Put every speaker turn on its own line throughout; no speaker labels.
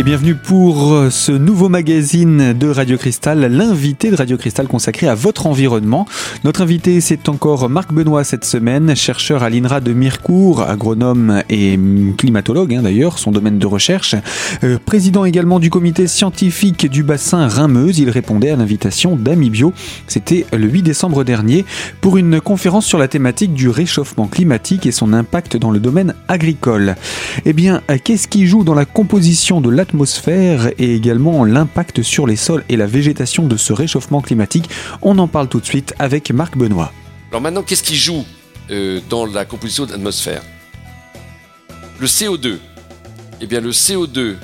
Et bienvenue pour euh, ce nouveau magazine de Radio Cristal, l'invité de Radio Cristal consacré à votre environnement. Notre invité, c'est encore Marc Benoît cette semaine, chercheur à l'INRA de Mirecourt, agronome et climatologue hein, d'ailleurs, son domaine de recherche. Euh, président également du comité scientifique du bassin Rhin-Meuse, il répondait à l'invitation d'Amibio. C'était le 8 décembre dernier pour une conférence sur la thématique du réchauffement climatique et son impact dans le domaine agricole. Eh bien, qu'est-ce qui joue dans la composition de l'atmosphère et également l'impact sur les sols et la végétation de ce réchauffement climatique On en parle tout de suite avec Marc Benoît.
Alors maintenant, qu'est-ce qui joue euh, dans la composition de l'atmosphère? Le CO2. Eh bien, le CO2,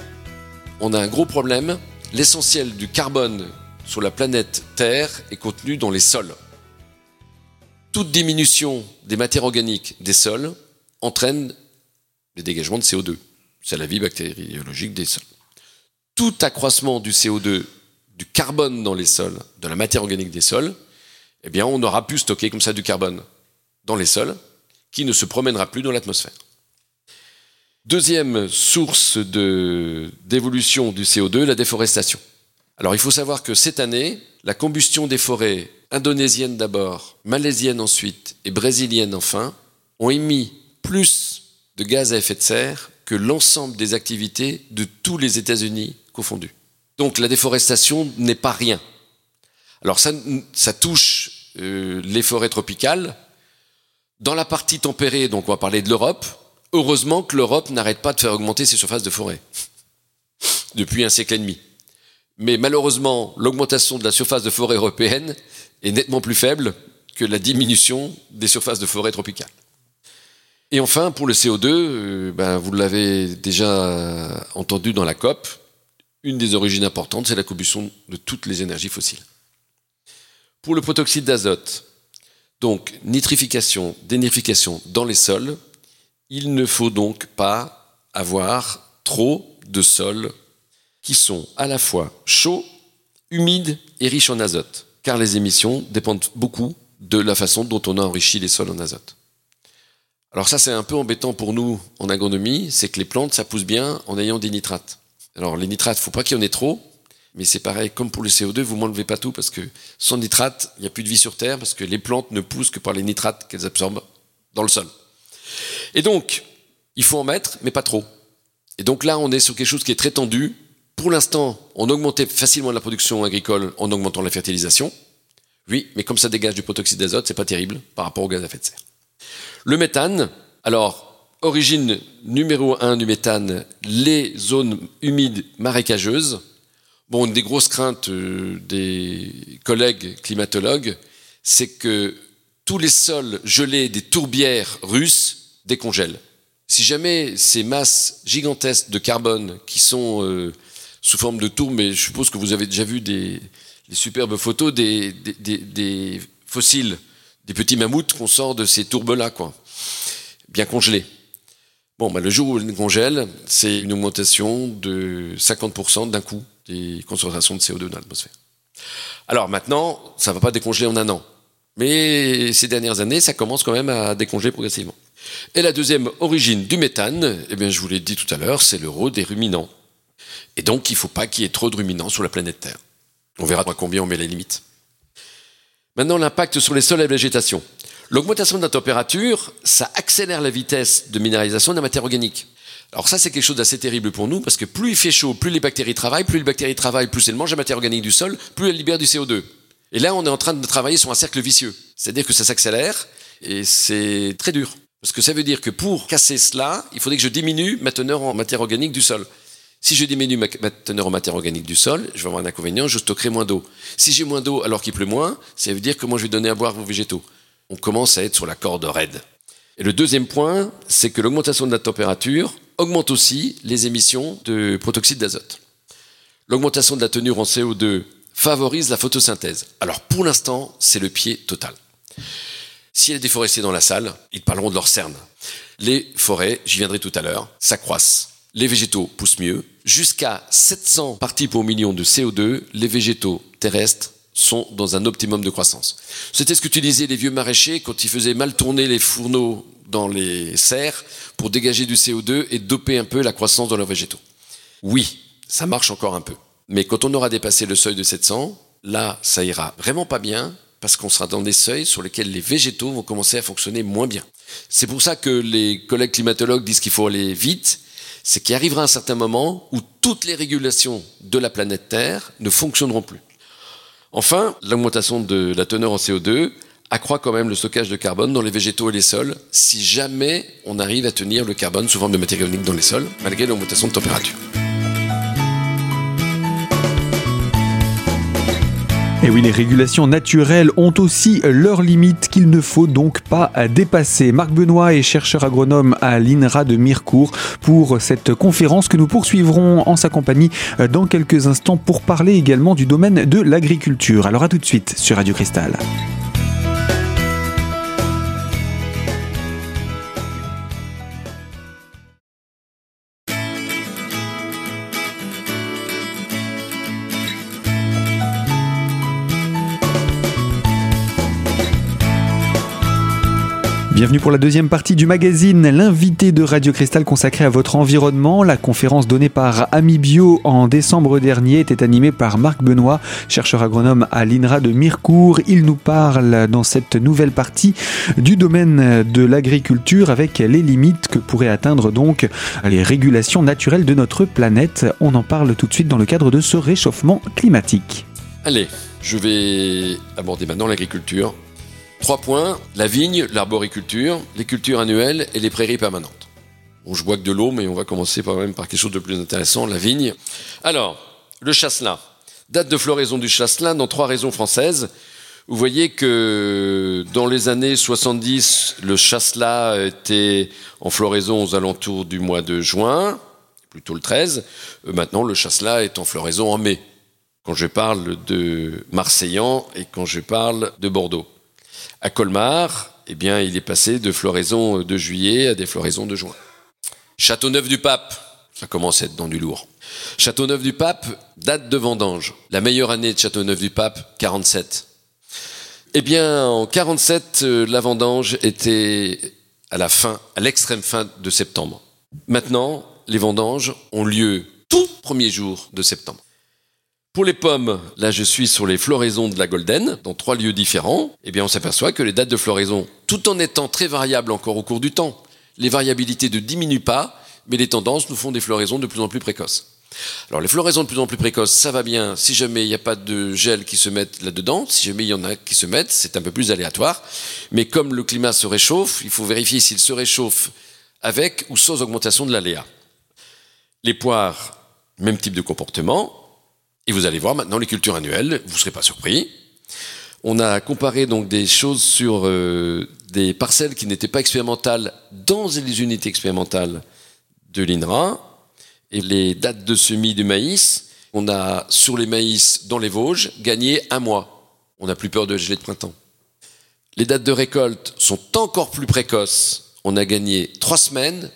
on a un gros problème. L'essentiel du carbone sur la planète Terre est contenu dans les sols. Toute diminution des matières organiques des sols entraîne des dégagements de CO2. C'est la vie bactériologique des sols. Tout accroissement du CO2, du carbone dans les sols, de la matière organique des sols, eh bien, on aura pu stocker comme ça du carbone dans les sols, qui ne se promènera plus dans l'atmosphère. Deuxième source d'évolution du CO2, la déforestation. Alors il faut savoir que cette année, la combustion des forêts indonésiennes d'abord, malaisiennes ensuite et brésiliennes enfin, ont émis plus de gaz à effet de serre que l'ensemble des activités de tous les États-Unis Donc la déforestation n'est pas rien. Alors ça, ça touche euh, les forêts tropicales. Dans la partie tempérée, donc on va parler de l'Europe, heureusement que l'Europe n'arrête pas de faire augmenter ses surfaces de forêt depuis un siècle et demi. Mais malheureusement, l'augmentation de la surface de forêt européenne est nettement plus faible que la diminution des surfaces de forêt tropicales. Et enfin, pour le CO2, euh, ben, vous l'avez déjà entendu dans la COP, une des origines importantes, c'est la combustion de toutes les énergies fossiles. Pour le protoxyde d'azote, donc nitrification, dénitrification dans les sols, il ne faut donc pas avoir trop de sols qui sont à la fois chauds, humides et riches en azote, car les émissions dépendent beaucoup de la façon dont on a enrichi les sols en azote. Alors ça, c'est un peu embêtant pour nous en agronomie, c'est que les plantes, ça pousse bien en ayant des nitrates. Alors les nitrates, faut pas qu'il y en ait trop, mais c'est pareil, comme pour le CO2, vous m'enlevez pas tout parce que sans nitrates, il n'y a plus de vie sur Terre parce que les plantes ne poussent que par les nitrates qu'elles absorbent dans le sol. Et donc, il faut en mettre, mais pas trop. Et donc là, on est sur quelque chose qui est très tendu. Pour l'instant, on augmentait facilement la production agricole en augmentant la fertilisation. Oui, mais comme ça dégage du protoxyde d'azote, c'est pas terrible par rapport au gaz à effet de serre. Le méthane, alors, origine numéro un du méthane, les zones humides marécageuses. Bon, une des grosses craintes euh, des collègues climatologues, c'est que tous les sols gelés des tourbières russes décongèlent. Si jamais ces masses gigantesques de carbone qui sont euh, sous forme de tours, mais je suppose que vous avez déjà vu des, superbes photos des, des fossiles des petits mammouths qu'on sort de ces tourbes-là, quoi. Bien congelés. Bon, bah, le jour où ils congèlent, c'est une augmentation de 50% d'un coup des concentrations de CO2 dans l'atmosphère. Alors maintenant, ça ne va pas décongeler en un an. Mais ces dernières années, ça commence quand même à décongeler progressivement. Et la deuxième origine du méthane, eh bien, je vous l'ai dit tout à l'heure, c'est le rôle des ruminants. Et donc, il ne faut pas qu'il y ait trop de ruminants sur la planète Terre. On verra à combien on met les limites. Maintenant, l'impact sur les sols et la végétation. L'augmentation de la température, ça accélère la vitesse de minéralisation de la matière organique. Alors ça, c'est quelque chose d'assez terrible pour nous, parce que plus il fait chaud, plus les bactéries travaillent, plus les bactéries travaillent, plus elles mangent la matière organique du sol, plus elles libèrent du CO2. Et là, on est en train de travailler sur un cercle vicieux. C'est-à-dire que ça s'accélère, et c'est très dur. Parce que ça veut dire que pour casser cela, il faudrait que je diminue ma teneur en matière organique du sol. Si je diminue ma, teneur en matière organique du sol, je vais avoir un inconvénient, je stockerai moins d'eau. Si j'ai moins d'eau alors qu'il pleut moins, ça veut dire que moi je vais donner à boire aux végétaux. On commence à être sur la corde raide. Et le deuxième point, c'est que l'augmentation de la température augmente aussi les émissions de protoxyde d'azote. L'augmentation de la teneur en CO2 favorise la photosynthèse. Alors pour l'instant, c'est le pied total. Si elle est déforestée dans la salle, ils parleront de leur cerne. Les forêts, j'y viendrai tout à l'heure, s'accroissent les végétaux poussent mieux. Jusqu'à 700 parties pour million de CO2, les végétaux terrestres sont dans un optimum de croissance. C'était ce qu'utilisaient les vieux maraîchers quand ils faisaient mal tourner les fourneaux dans les serres pour dégager du CO2 et doper un peu la croissance de leurs végétaux. Oui, ça marche encore un peu. Mais quand on aura dépassé le seuil de 700, là, ça ira vraiment pas bien parce qu'on sera dans des seuils sur lesquels les végétaux vont commencer à fonctionner moins bien. C'est pour ça que les collègues climatologues disent qu'il faut aller vite, c'est qu'il arrivera un certain moment où toutes les régulations de la planète Terre ne fonctionneront plus. Enfin, l'augmentation de la teneur en CO2 accroît quand même le stockage de carbone dans les végétaux et les sols si jamais on arrive à tenir le carbone sous forme de matière organique dans les sols, malgré l'augmentation de température.
Et oui, les régulations naturelles ont aussi leurs limites qu'il ne faut donc pas dépasser. Marc Benoît est chercheur agronome à l'INRA de Mirecourt pour cette conférence que nous poursuivrons en sa compagnie dans quelques instants pour parler également du domaine de l'agriculture. Alors à tout de suite sur Radio Cristal. Bienvenue pour la deuxième partie du magazine L'invité de Radio Cristal consacré à votre environnement. La conférence donnée par Amibio en décembre dernier était animée par Marc Benoît, chercheur agronome à l'INRA de Mirecourt. Il nous parle dans cette nouvelle partie du domaine de l'agriculture avec les limites que pourraient atteindre donc les régulations naturelles de notre planète. On en parle tout de suite dans le cadre de ce réchauffement climatique.
Allez, je vais aborder maintenant l'agriculture Trois points, la vigne, l'arboriculture, les cultures annuelles et les prairies permanentes. Bon, je bois que de l'eau, mais on va commencer quand même par quelque chose de plus intéressant, la vigne. Alors, le chasselas. Date de floraison du chasselas dans trois régions françaises. Vous voyez que dans les années 70, le chasselas était en floraison aux alentours du mois de juin, plutôt le 13. Euh, maintenant, le chasselas est en floraison en mai, quand je parle de Marseillan et quand je parle de Bordeaux. À Colmar, eh bien, il est passé de floraison de juillet à des floraisons de juin. Châteauneuf-du-Pape, ça commence à être dans du lourd. Châteauneuf-du-Pape, date de vendange. La meilleure année de Châteauneuf-du-Pape, 47. Eh bien, en 47, euh, la vendange était à la fin, à l'extrême fin de septembre. Maintenant, les vendanges ont lieu tout premier jour de septembre. Pour les pommes, là je suis sur les floraisons de la Golden, dans trois lieux différents, eh bien on s'aperçoit que les dates de floraison, tout en étant très variables encore au cours du temps, les variabilités ne diminuent pas, mais les tendances nous font des floraisons de plus en plus précoces. Alors les floraisons de plus en plus précoces, ça va bien si jamais il n'y a pas de gel qui se mettent là-dedans, si jamais il y en a qui se mettent, c'est un peu plus aléatoire, mais comme le climat se réchauffe, il faut vérifier s'il se réchauffe avec ou sans augmentation de l'aléa. Les poires, même type de comportement, et vous allez voir maintenant les cultures annuelles, vous ne serez pas surpris. On a comparé donc des choses sur euh, des parcelles qui n'étaient pas expérimentales dans les unités expérimentales de l'INRA et les dates de semis du maïs. On a sur les maïs dans les Vosges gagné un mois. On n'a plus peur de gelée de printemps. Les dates de récolte sont encore plus précoces. On a gagné trois semaines,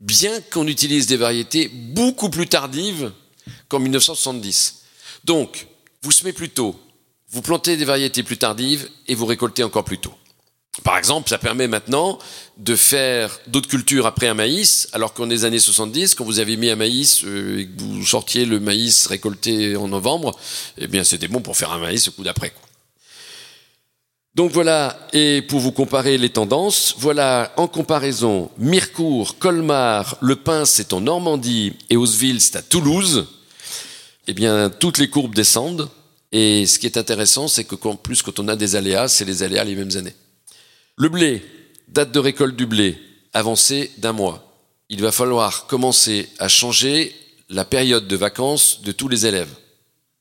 bien qu'on utilise des variétés beaucoup plus tardives qu'en 1970. Donc, vous semez plus tôt, vous plantez des variétés plus tardives et vous récoltez encore plus tôt. Par exemple, ça permet maintenant de faire d'autres cultures après un maïs, alors qu'en les années 70, quand vous avez mis un maïs euh, et que vous sortiez le maïs récolté en novembre, eh bien c'était bon pour faire un maïs au coup d'après. Donc voilà, et pour vous comparer les tendances, voilà en comparaison Mirecourt, Colmar, Le Pin c'est en Normandie et Hausville c'est à Toulouse eh bien, toutes les courbes descendent. Et ce qui est intéressant, c'est que en plus, quand on a des aléas, c'est les aléas les mêmes années. Le blé, date de récolte du blé, avancée d'un mois. Il va falloir commencer à changer la période de vacances de tous les élèves.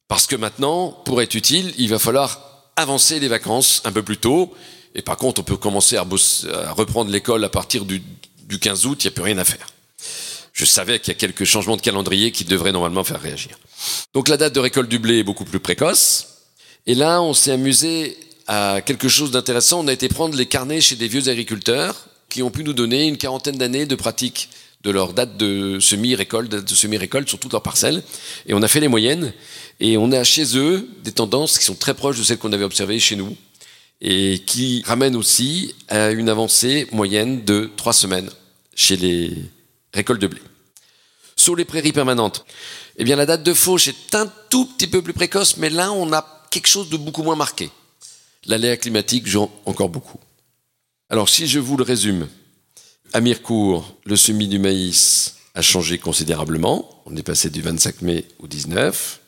Parce que maintenant, pour être utile, il va falloir avancer les vacances un peu plus tôt. Et par contre, on peut commencer à, reprendre l'école à partir du, du 15 août, il n'y a plus rien à faire. Je savais qu'il y a quelques changements de calendrier qui devraient normalement faire réagir. Donc la date de récolte du blé est beaucoup plus précoce. Et là, on s'est amusé à quelque chose d'intéressant. On a été prendre les carnets chez des vieux agriculteurs qui ont pu nous donner une quarantaine d'années de pratique de leur date de semi-récolte, de semi-récolte sur toutes leurs parcelles. Et on a fait les moyennes. Et on a chez eux des tendances qui sont très proches de celles qu'on avait observées chez nous. Et qui ramènent aussi à une avancée moyenne de trois semaines chez les récoltes de blé. Sur les prairies permanentes, Eh bien, la date de fauche est un tout petit peu plus précoce, mais là, on a quelque chose de beaucoup moins marqué. L'aléa climatique joue encore beaucoup. Alors, si je vous le résume, à Mirecourt, le semis du maïs a changé considérablement. On est passé du 25 mai au 19.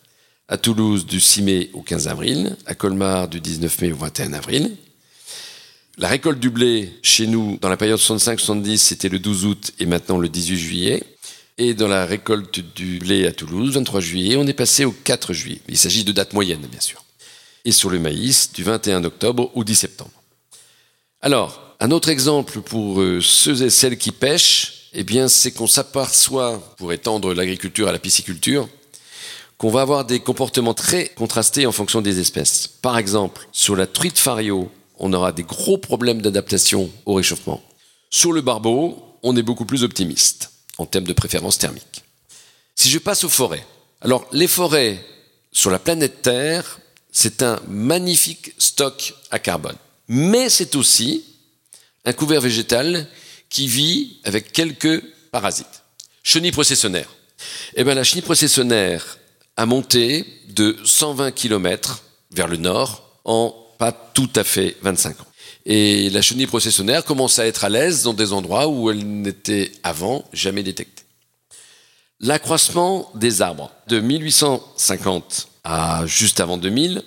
À Toulouse, du 6 mai au 15 avril. À Colmar, du 19 mai au 21 avril. La récolte du blé, chez nous, dans la période 65-70, c'était le 12 août et maintenant le 18 juillet. Et dans la récolte du blé à Toulouse, 23 juillet, on est passé au 4 juillet. Il s'agit de dates moyennes, bien sûr. Et sur le maïs, du 21 octobre au 10 septembre. Alors, un autre exemple pour euh, ceux et celles qui pêchent, eh bien, c'est qu'on s'aperçoit, pour étendre l'agriculture à la pisciculture, qu'on va avoir des comportements très contrastés en fonction des espèces. Par exemple, sur la truite fario, on aura des gros problèmes d'adaptation au réchauffement. Sur le barbeau, on est beaucoup plus optimiste en termes de préférence thermique. Si je passe aux forêts, alors les forêts sur la planète Terre, c'est un magnifique stock à carbone. Mais c'est aussi un couvert végétal qui vit avec quelques parasites. Chenille processionnaire. Eh bien, la chenille processionnaire a monté de 120 km vers le nord en pas tout à fait 25 ans. Et la chenille processionnaire commence à être à l'aise dans des endroits où elle n'était avant jamais détectée. L'accroissement des arbres de 1850 à juste avant 2000,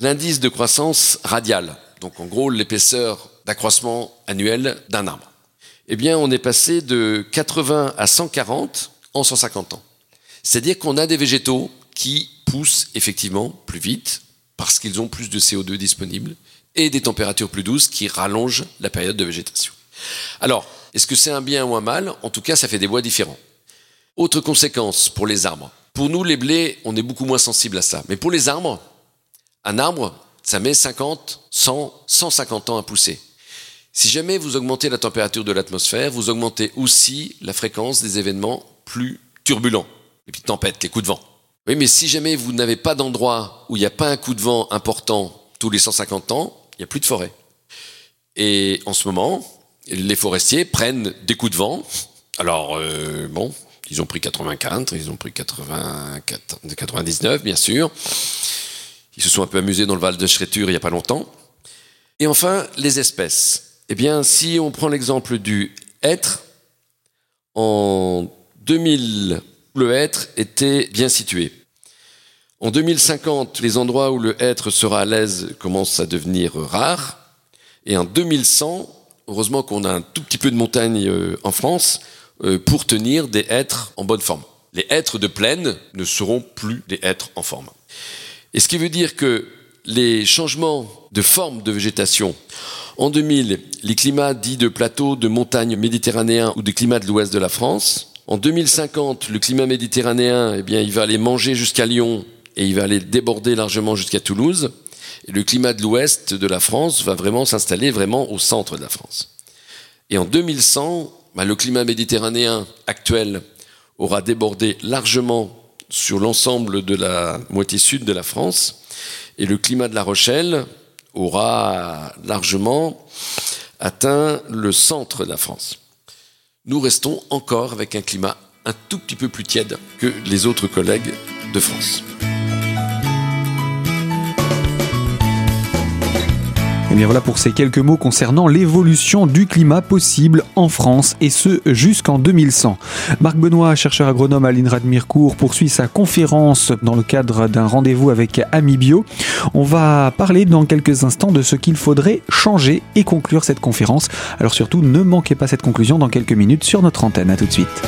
l'indice de croissance radiale, donc en gros l'épaisseur d'accroissement annuel d'un arbre, eh bien on est passé de 80 à 140 en 150 ans. C'est-à-dire qu'on a des végétaux qui poussent effectivement plus vite parce qu'ils ont plus de CO2 disponible et des températures plus douces qui rallongent la période de végétation. Alors, est-ce que c'est un bien ou un mal? En tout cas, ça fait des bois différents. Autre conséquence pour les arbres. Pour nous, les blés, on est beaucoup moins sensible à ça. Mais pour les arbres, un arbre, ça met 50, 100, 150 ans à pousser. Si jamais vous augmentez la température de l'atmosphère, vous augmentez aussi la fréquence des événements plus turbulents. Les petites tempêtes, les coups de vent. Oui, mais si jamais vous n'avez pas d'endroit où il n'y a pas un coup de vent important tous les 150 ans, il n'y a plus de forêt. Et en ce moment, les forestiers prennent des coups de vent. Alors, euh, bon, ils ont pris 84, ils ont pris 99, bien sûr. Ils se sont un peu amusés dans le Val de Schretur il n'y a pas longtemps. Et enfin, les espèces. Eh bien, si on prend l'exemple du hêtre, en 2000, le hêtre était bien situé. En 2050, les endroits où le hêtre sera à l'aise commencent à devenir rares. Et en 2100, heureusement qu'on a un tout petit peu de montagne euh, en France euh, pour tenir des hêtres en bonne forme. Les hêtres de plaine ne seront plus des hêtres en forme. Et ce qui veut dire que les changements de forme de végétation en 2000, les climats dits de plateau, de montagne méditerranéens ou des climats de l'ouest de la France. En 2050, le climat méditerranéen, eh bien, il va aller manger jusqu'à Lyon et il va aller déborder largement jusqu'à Toulouse. Et le climat de l'ouest de la France va vraiment s'installer vraiment au centre de la France. Et en 2100, bah, le climat méditerranéen actuel aura débordé largement sur l'ensemble de la moitié sud de la France. Et le climat de La Rochelle aura largement atteint le centre de la France. Nous restons encore avec un climat un tout petit peu plus tiède que les autres collègues de France.
Et bien voilà pour ces quelques mots concernant l'évolution du climat possible en France et ce jusqu'en 2100. Marc Benoît, chercheur agronome à l'INRA de Mirecourt, poursuit sa conférence dans le cadre d'un rendez-vous avec Amibio. On va parler dans quelques instants de ce qu'il faudrait changer et conclure cette conférence. Alors surtout, ne manquez pas cette conclusion dans quelques minutes sur notre antenne. À tout de suite.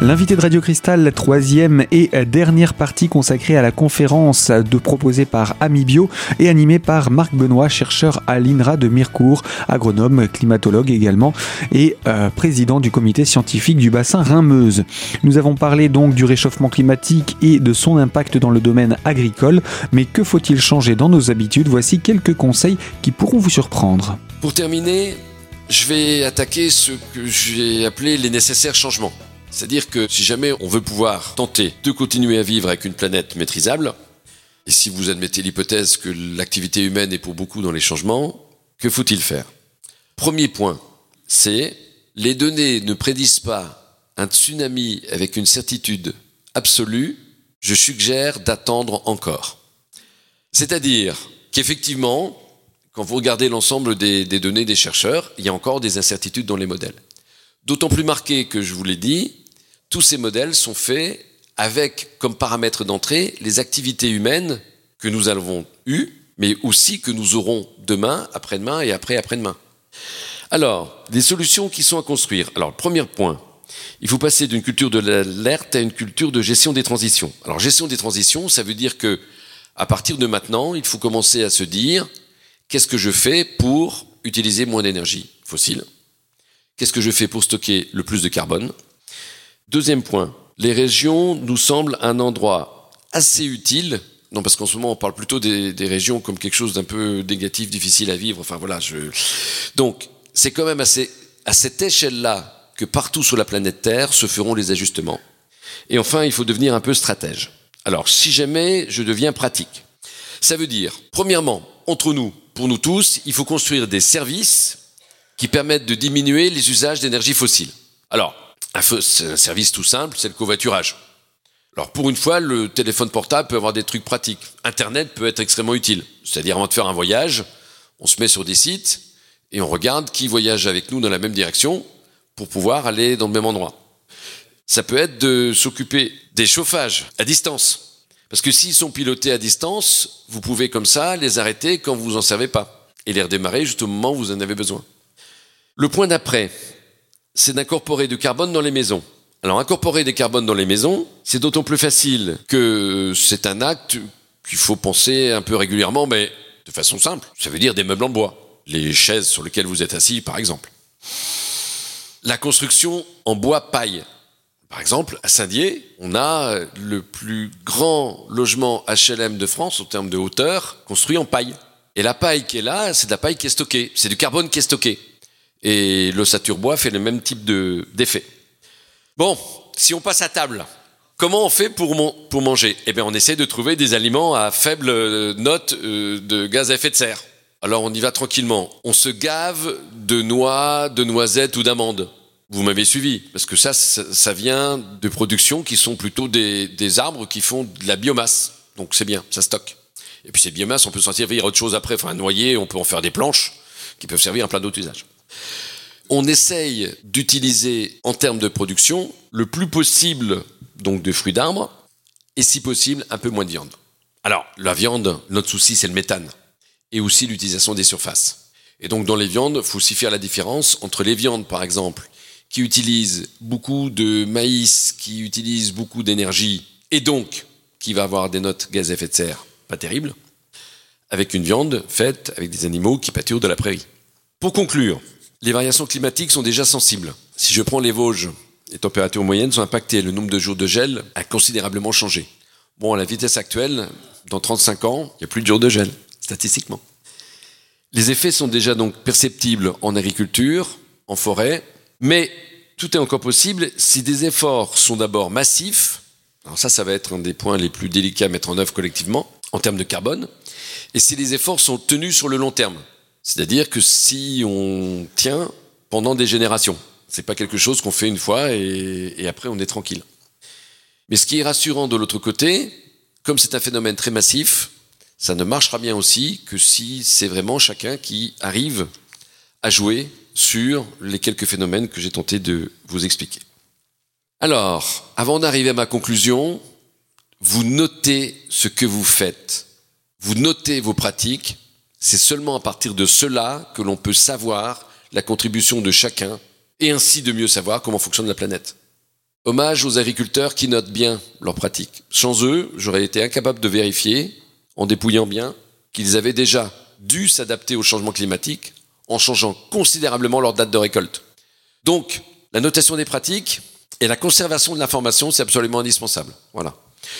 L'invité de Radio Cristal, troisième et dernière partie consacrée à la conférence de proposée par Amibio et animée par Marc Benoît, chercheur à l'INRA de Mirecourt, agronome, climatologue également et euh, président du comité scientifique du bassin Rhin-Meuse. Nous avons parlé donc du réchauffement climatique et de son impact dans le domaine agricole, mais que faut-il changer dans nos habitudes? Voici quelques conseils qui pourront vous surprendre.
Pour terminer, je vais attaquer ce que j'ai appelé les nécessaires changements C'est-à-dire que si jamais on veut pouvoir tenter de continuer à vivre avec une planète maîtrisable, et si vous admettez l'hypothèse que l'activité humaine est pour beaucoup dans les changements, que faut-il faire? Premier point, c'est les données ne prédisent pas un tsunami avec une certitude absolue, je suggère d'attendre encore. C'est-à-dire qu'effectivement, quand vous regardez l'ensemble des, données des chercheurs, il y a encore des incertitudes dans les modèles. D'autant plus marqué que je vous l'ai dit, tous ces modèles sont faits avec comme paramètre d'entrée les activités humaines que nous avons eues, mais aussi que nous aurons demain, après-demain et après-après-demain. Alors, des solutions qui sont à construire. Alors, premier point, il faut passer d'une culture de l'alerte à une culture de gestion des transitions. Alors, gestion des transitions, ça veut dire que, à partir de maintenant, il faut commencer à se dire, qu'est-ce que je fais pour utiliser moins d'énergie fossile? Qu'est-ce que je fais pour stocker le plus de carbone? Deuxième point, les régions nous semblent un endroit assez utile. Non, parce qu'en ce moment, on parle plutôt des, régions comme quelque chose d'un peu négatif, difficile à vivre. Enfin voilà, je. Donc, c'est quand même à cette échelle-là que partout sur la planète Terre se feront les ajustements. Et enfin, il faut devenir un peu stratège. Alors, si jamais je deviens pratique, ça veut dire, premièrement, entre nous, pour nous tous, il faut construire des services qui permettent de diminuer les usages d'énergie fossile. Alors, un, un service tout simple, c'est le covoiturage. Alors pour une fois, le téléphone portable peut avoir des trucs pratiques. Internet peut être extrêmement utile. C'est-à-dire avant de faire un voyage, on se met sur des sites et on regarde qui voyage avec nous dans la même direction pour pouvoir aller dans le même endroit. Ça peut être de s'occuper des chauffages à distance. Parce que s'ils sont pilotés à distance, vous pouvez comme ça les arrêter quand vous en servez pas et les redémarrer juste au moment où vous en avez besoin. Le point d'après, c'est d'incorporer du carbone dans les maisons. Alors incorporer des carbones dans les maisons, c'est d'autant plus facile que c'est un acte qu'il faut penser un peu régulièrement, mais de façon simple. Ça veut dire des meubles en bois, les chaises sur lesquelles vous êtes assis par exemple. La construction en bois paille. Par exemple, à Saint-Dié, on a le plus grand logement HLM de France en termes de hauteur construit en paille. Et la paille qui est là, c'est de la paille qui est stockée, c'est du carbone qui est stocké. Et l'ossature bois fait le même type d'effet. bon, si on passe à table, comment on fait pour, manger? Eh bien, on essaie de trouver des aliments à faible note euh, de gaz à effet de serre. Alors, on y va tranquillement. On se gave de noix, de noisettes ou d'amandes. Vous m'avez suivi, parce que ça, ça, vient de productions qui sont plutôt des, arbres qui font de la biomasse. Donc c'est bien, ça stocke. Et puis cette biomasse, on peut s'en servir autre chose après. Enfin, un noyer, on peut en faire des planches qui peuvent servir à plein d'autres usages on essaye d'utiliser en termes de production le plus possible donc de fruits d'arbres et si possible un peu moins de viande. Alors la viande, notre souci c'est le méthane et aussi l'utilisation des surfaces. Et donc dans les viandes, faut aussi faire la différence entre les viandes par exemple qui utilisent beaucoup de maïs, qui utilisent beaucoup d'énergie et donc qui va avoir des notes gaz à effet de serre pas terribles, avec une viande faite avec des animaux qui pâturent de la prairie. Pour conclure, les variations climatiques sont déjà sensibles. Si je prends les Vosges, les températures moyennes sont impactées. Le nombre de jours de gel a considérablement changé. Bon, à la vitesse actuelle, dans 35 ans, il n'y a plus de jours de gel, statistiquement. Les effets sont déjà donc perceptibles en agriculture, en forêt, mais tout est encore possible si des efforts sont d'abord massifs. Alors ça, ça va être un des points les plus délicats à mettre en œuvre collectivement, en termes de carbone, et si les efforts sont tenus sur le long terme. C'est-à-dire que si on tient pendant des générations, c'est pas quelque chose qu'on fait une fois et, et, après on est tranquille. Mais ce qui est rassurant de l'autre côté, comme c'est un phénomène très massif, ça ne marchera bien aussi que si c'est vraiment chacun qui arrive à jouer sur les quelques phénomènes que j'ai tenté de vous expliquer. Alors, avant d'arriver à ma conclusion, vous notez ce que vous faites, vous notez vos pratiques, c'est seulement à partir de cela que l'on peut savoir la contribution de chacun et ainsi de mieux savoir comment fonctionne la planète. Hommage aux agriculteurs qui notent bien leurs pratiques. Sans eux, j'aurais été incapable de vérifier, en dépouillant bien, qu'ils avaient déjà dû s'adapter au changement climatique en changeant considérablement leur date de récolte. Donc, la notation des pratiques et la conservation de l'information, c'est absolument indispensable. Voilà.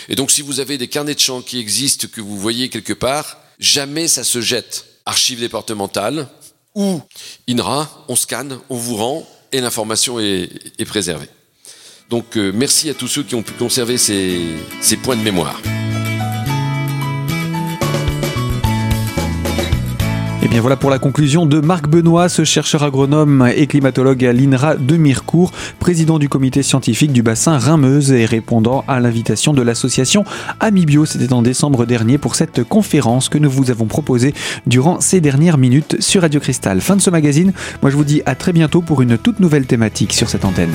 Et donc, si vous avez des carnets de champs qui existent, que vous voyez quelque part, jamais ça se jette. Archives départementales ou INRA, on scanne, on vous rend et l'information est, préservée. Donc euh, merci à tous ceux qui ont pu conserver ces points de mémoire.
Et bien voilà pour la conclusion de Marc Benoît, ce chercheur agronome et climatologue à l'INRA de Mirecourt, président du comité scientifique du bassin Rhin-Meuse et répondant à l'invitation de l'association Amibio. C'était en décembre dernier pour cette conférence que nous vous avons proposée durant ces dernières minutes sur Radio Cristal. Fin de ce magazine. Moi je vous dis à très bientôt pour une toute nouvelle thématique sur cette antenne.